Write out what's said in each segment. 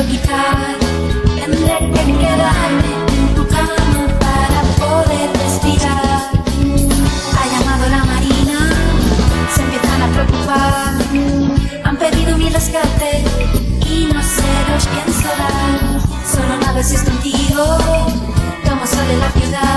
puedo quitar. Tendré que quedarme en tu cama para poder respirar. Ha llamado la marina, se empiezan a preocupar. Han pedido mi rescate y no sé los quién será. Solo naves es contigo, como sale la ciudad.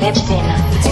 seré plena.